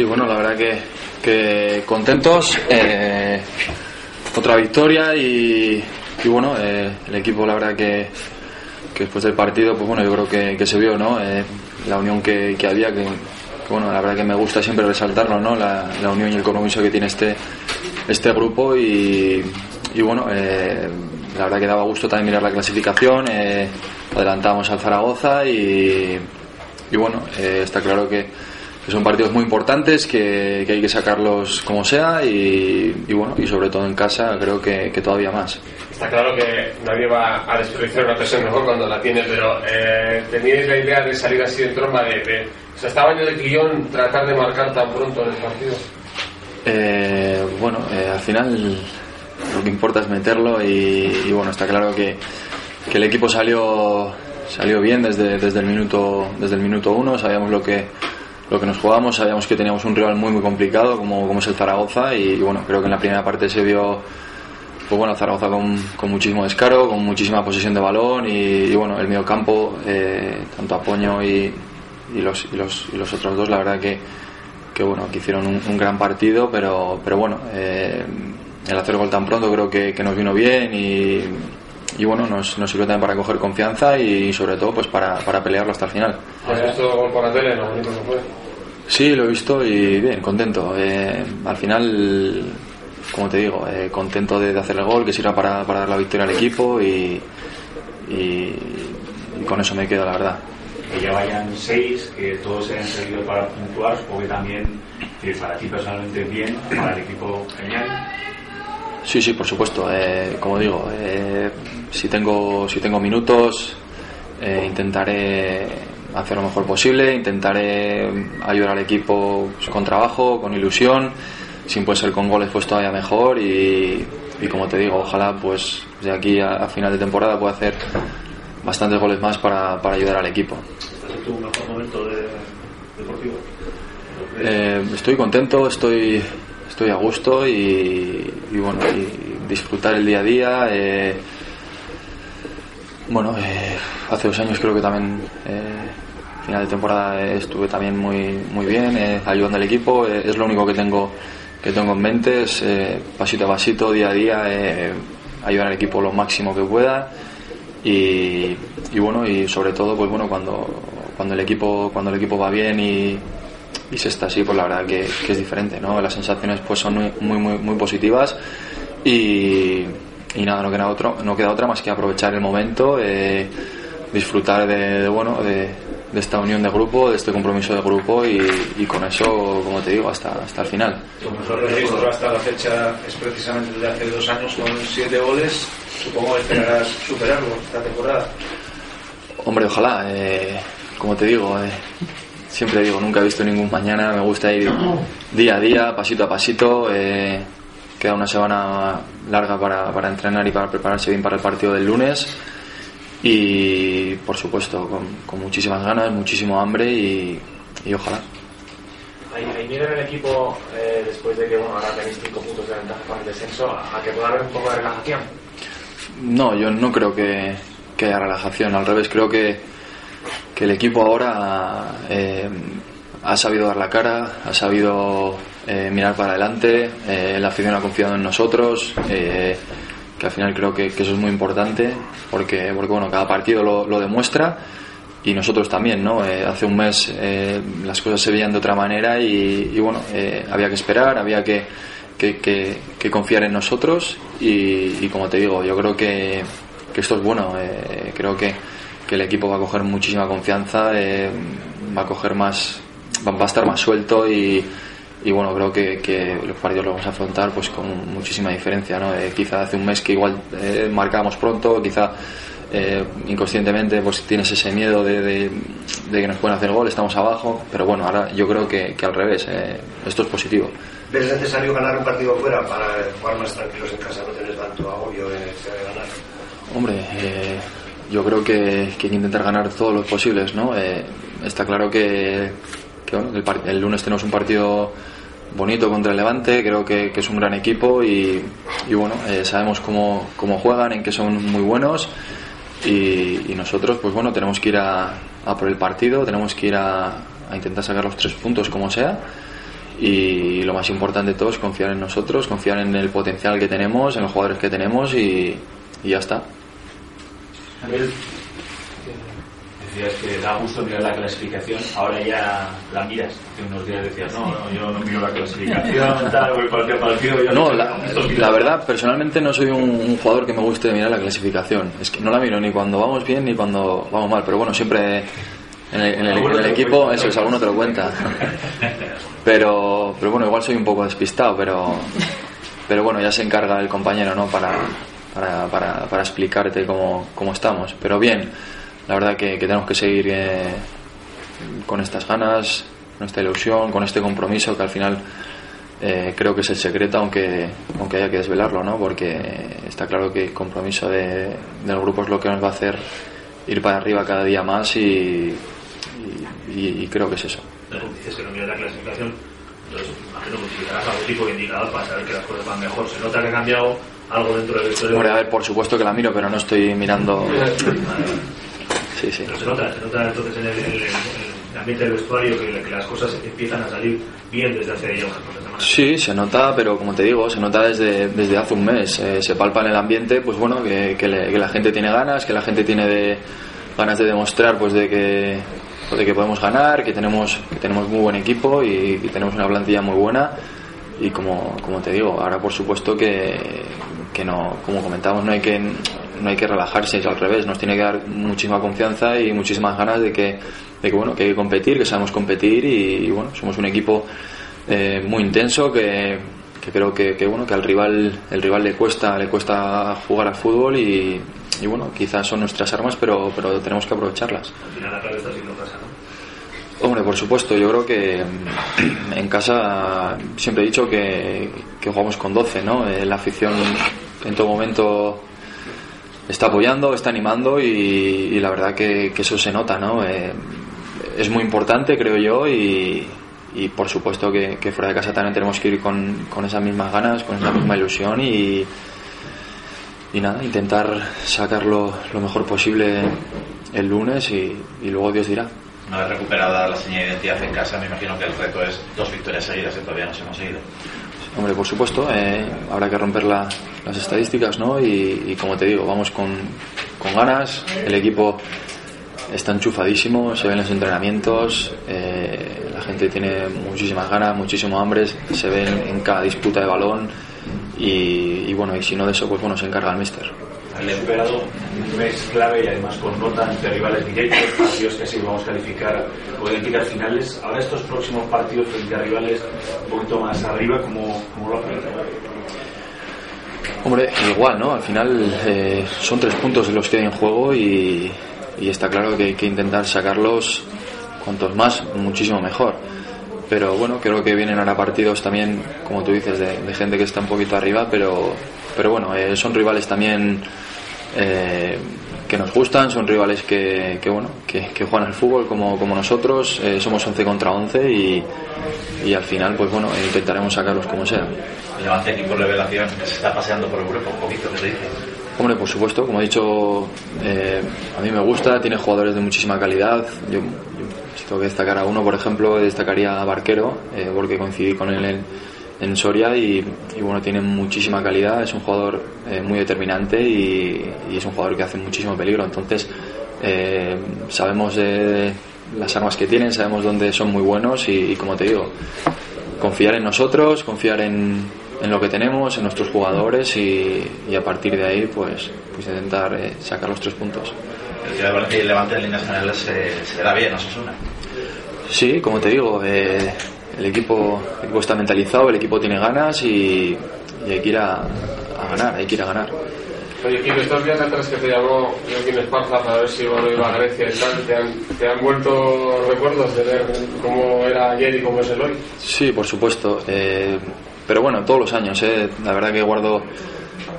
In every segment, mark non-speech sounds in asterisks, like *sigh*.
Sí, bueno, la verdad que, que contentos. Eh, otra victoria y, y bueno, eh, el equipo la verdad que, que después del partido, pues bueno, yo creo que, se vio, ¿no? Eh, la unión que, había, que, bueno, la verdad que me gusta siempre resaltarlo, ¿no? La, unión y el compromiso que tiene este, este grupo y, y bueno, la verdad que daba gusto también mirar la clasificación, eh, adelantamos al Zaragoza y, y bueno, está claro que, que son partidos muy importantes, que, que hay que sacarlos como sea y, y bueno, y sobre todo en casa creo que, que todavía más. Está claro que nadie va a desperdiciar una ocasión mejor cuando la tiene, pero eh, ¿teníais la idea de salir así en tromba? De, de, o sea, ¿estaba en el guion tratar de marcar tan pronto en el partido? Eh, bueno, eh, al final lo que importa es meterlo y, y bueno, está claro que, que, el equipo salió salió bien desde, desde el minuto desde el minuto uno, sabíamos lo que lo que nos jugamos, sabíamos que teníamos un rival muy muy complicado como, como es el Zaragoza y, bueno, creo que en la primera parte se vio pues bueno, Zaragoza con, con, muchísimo descaro, con muchísima posesión de balón y, bueno, el medio campo, eh, tanto Apoño y, y, los, y, los, y los otros dos, la verdad que, que bueno, que hicieron un, gran partido, pero, pero bueno, eh, el hacer gol tan pronto creo que, nos vino bien y, y bueno, nos, nos, sirvió también para coger confianza y sobre todo pues para, para pelearlo hasta el final. ¿Has visto gol por la tele? No, no fue. Sí, lo he visto y bien, contento. Eh, al final como te digo, eh, contento de, de, hacer el gol, que sirva para, para, dar la victoria al equipo y, y, y, con eso me quedo, la verdad. Que ya vayan seis, que todos se hayan servido para puntuar, o que también, que para ti personalmente bien, para el equipo genial. Sí, sí, por supuesto. Eh, como digo, si tengo si tengo minutos, intentaré hacer lo mejor posible, intentaré ayudar al equipo con trabajo, con ilusión si puede ser con goles pues todavía mejor y, y como te digo ojalá pues de aquí a, a, final de temporada pueda hacer bastantes goles más para, para ayudar al equipo ¿Estás en tu mejor momento de, deportivo? Eh, estoy contento estoy estoy a gusto y, y bueno y disfrutar el día a día eh, bueno eh, hace dos años creo que también eh, final de temporada estuve también muy muy bien eh, ayudando al equipo es lo único que tengo que tengo en mente es eh, pasito a pasito, día a día, eh, ayudar al equipo lo máximo que pueda y, bueno y sobre todo pues bueno cuando cuando el equipo cuando el equipo va bien y, y se está así pues la verdad que, que, es diferente no las sensaciones pues son muy muy muy, muy positivas y, y nada no queda otro no queda otra más que aprovechar el momento eh, disfrutar de, de bueno de de esta unión de grupo, de este compromiso de grupo y, y con eso, como te digo, hasta, hasta el final. Tu mejor registro hasta la fecha es precisamente desde hace dos años con siete goles. Supongo que esperarás superarlo esta temporada. Hombre, ojalá. Eh, como te digo, eh, siempre digo, nunca he visto ningún mañana. Me gusta ir día a día, pasito a pasito. Eh, queda una semana larga para, para entrenar y para prepararse bien para el partido del lunes y por supuesto con, con muchísimas ganas, muchísimo hambre y, y ojalá. ¿Hay, hay miedo en el equipo eh, después de que bueno, ahora tenéis 5 puntos de ventaja con el descenso a que pueda haber un poco de relajación? No, yo no creo que, que haya relajación, al revés, creo que, que el equipo ahora eh, ha sabido dar la cara, ha sabido eh, mirar para adelante, eh, la afición ha confiado en nosotros. Eh, que al final creo que, que, eso es muy importante porque, porque bueno, cada partido lo, lo demuestra y nosotros también, ¿no? Eh, hace un mes eh, las cosas se veían de otra manera y, y bueno, eh, había que esperar, había que, que, que confiar en nosotros y, y, como te digo, yo creo que, esto es bueno, creo que, el equipo va a coger muchísima confianza, va a coger más, va a estar más suelto y y bueno creo que, que, los partidos los vamos a afrontar pues con muchísima diferencia ¿no? Eh, quizá hace un mes que igual eh, marcábamos pronto quizá eh, inconscientemente pues tienes ese miedo de, de, de, que nos pueden hacer gol estamos abajo pero bueno ahora yo creo que, que al revés eh, esto es positivo ¿Ves necesario ganar un partido fuera para jugar más tranquilos en casa no tener tanto agobio de, ganar? hombre eh, yo creo que, que hay que intentar ganar todos los posibles ¿no? Eh, está claro que el, lunes tenemos un partido bonito contra el Levante, creo que, es un gran equipo y, bueno, eh, sabemos cómo, cómo, juegan, en que son muy buenos y, nosotros pues bueno, tenemos que ir a, por el partido, tenemos que ir a, intentar sacar los tres puntos como sea y lo más importante de todo es confiar en nosotros, confiar en el potencial que tenemos, en los jugadores que tenemos y ya está. Decías que da gusto mirar la clasificación, ahora ya la miras. Hace unos días decías, no, no yo no miro la clasificación, *laughs* tal, voy cualquier partido. Yo No, la, la verdad, personalmente no soy un, un jugador que me guste mirar la clasificación. Es que no la miro ni cuando vamos bien ni cuando vamos mal, pero bueno, siempre en el, en el- en el equipo, eso es, alguno te lo cuenta. *laughs* Pero, pero bueno, igual soy un poco despistado, pero, pero bueno, ya se encarga el compañero, ¿no? Para, para, para, para explicarte cómo, cómo estamos. Pero bien, la verdad que, que tenemos que seguir eh, con estas ganas, con esta ilusión, con este compromiso que al final eh, creo que es el secreto, aunque, aunque haya que desvelarlo, ¿no? Porque está claro que el compromiso de- del grupo es lo que nos va a hacer ir para arriba cada día más y, y- y- y creo que es eso. Dices que no miras la clasificación, entonces imagino que utilizarás algún tipo de indicador para saber que las cosas van mejor. Se nota que ha cambiado algo dentro del vestuario. Hombre, a ver, por supuesto que la miro, pero no estoy mirando. Sí, sí. Pero se nota, se nota entonces en el, en el- en el ambiente del vestuario que, que las cosas empiezan a salir bien desde hace ya unas semanas. Sí, se nota, pero como te digo, se nota desde, desde hace un mes. Eh, se palpa en el ambiente, pues bueno, que, que le- que la gente tiene ganas, que la gente tiene de, ganas de demostrar, pues de que, pues de que podemos ganar, que tenemos, que tenemos muy buen equipo y, que tenemos una plantilla muy buena. Y como, como te digo, ahora por supuesto que, que no, como comentamos, no hay que, no hay que relajarse, es al revés, nos tiene que dar muchísima confianza y muchísimas ganas de que, de que bueno, que hay que competir, que sabemos competir y, y, bueno, somos un equipo eh, muy intenso que, que creo que, que, bueno que al rival el rival le cuesta le cuesta jugar al fútbol y, y bueno quizás son nuestras armas pero pero tenemos que aprovecharlas Al final la clave está siendo casa, ¿no? Hombre, por supuesto, yo creo que en casa siempre he dicho que, que jugamos con 12, ¿no? Eh, La afición en todo momento está apoyando, está animando y, la verdad que, eso se nota, ¿no? Eh, es muy importante, creo yo, y, por supuesto que, fuera de casa también tenemos que ir con, con esas mismas ganas, con esa misma ilusión y, y nada, intentar sacarlo lo mejor posible el lunes y, luego Dios dirá. Una vez recuperada la señal de identidad en casa, me imagino que el reto es dos victorias seguidas que todavía no se hemos seguido. Hombre, por supuesto, eh, habrá que romper la- las estadísticas, ¿no? Y, como te digo, vamos con, con ganas, el equipo está enchufadísimo, se ven los entrenamientos, eh, la gente tiene muchísimas ganas, muchísimo hambre, se ven en cada disputa de balón y, y bueno, y si no de eso, pues bueno, se encarga el míster. Superado un mes clave y además con nota ante rivales directos, partidos que así vamos a calificar identificar finales. Ahora estos próximos partidos frente a rivales un poquito más arriba, ¿cómo, cómo lo hacen? Hombre, igual, ¿no? Al final eh, son tres puntos los que hay en juego y está claro que hay que intentar sacarlos cuantos más, muchísimo mejor. Pero bueno, creo que vienen ahora partidos también, como tú dices, de, de gente que está un poquito arriba, pero, pero bueno, eh, son rivales también eh, que nos gustan, son rivales que, que bueno, que, que juegan al fútbol como, como nosotros, eh, somos 11 contra 11 y, y al final, pues bueno, intentaremos sacarlos como sea. El Levante equipo revelación se está paseando por Europa un poquito, ¿qué te dices? Hombre, por supuesto, como he dicho, a mí me gusta, tiene jugadores de muchísima calidad. Yo, si tengo que destacar a uno, por ejemplo, destacaría a Barquero, eh, porque coincidí con él en, en Soria y, bueno, tiene muchísima calidad, es un jugador eh, muy determinante y, es un jugador que hace muchísimo peligro. Entonces, eh, sabemos las armas que tienen, sabemos dónde son muy buenos y, como te digo, confiar en nosotros, confiar en, en lo que tenemos, en nuestros jugadores y, a partir de ahí pues, pues intentar sacar los tres puntos. El que levante en líneas generales se, se verá bien, Osasuna. Sí, como te digo, eh, el, equipo, el equipo está mentalizado, el equipo tiene ganas y, y hay que ir a, a, ganar, hay que ir a ganar. Oye, Kiko, estos días atrás que te llamó Joaquín Esparza para ver si bueno, iba a Grecia y tal, ¿te han, ¿te han vuelto recuerdos de ver cómo era ayer y cómo es el hoy? Sí, por supuesto. Eh, pero bueno, todos los años, eh, la verdad que guardo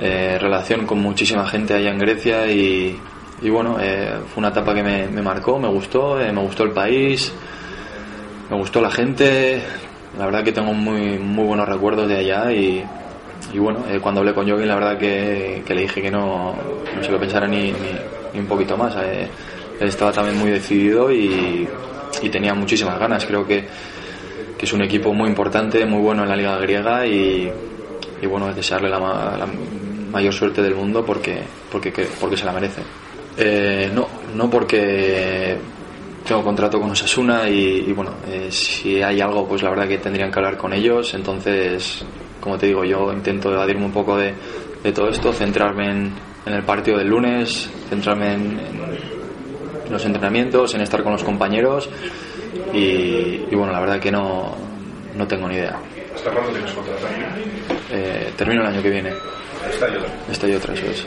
eh, relación con muchísima gente allá en Grecia y, y bueno, eh, fue una etapa que me, marcó, me gustó, eh, me gustó el país, me gustó la gente, la verdad que tengo muy, muy buenos recuerdos de allá y, y bueno, eh, cuando hablé con Joaquín la verdad que, le dije que no, no se lo pensara ni, ni, ni un poquito más, él estaba también muy decidido y, tenía muchísimas ganas, creo que que es un equipo muy importante, muy bueno en la liga griega y, y bueno, desearle la, la mayor suerte del mundo porque, porque, que- porque se la merece. Eh, no, no porque tengo contrato con Osasuna y, y bueno, eh, si hay algo, pues la verdad que tendrían que hablar con ellos. Entonces, como te digo, yo intento evadirme un poco de, de todo esto, centrarme en, en el partido del lunes, centrarme en, en los entrenamientos, en estar con los compañeros y, y bueno, la verdad que no, no tengo ni idea. ¿Hasta cuándo tienes contrato? Eh, termino el año que viene. Está yo también. Estoy otra, eso es.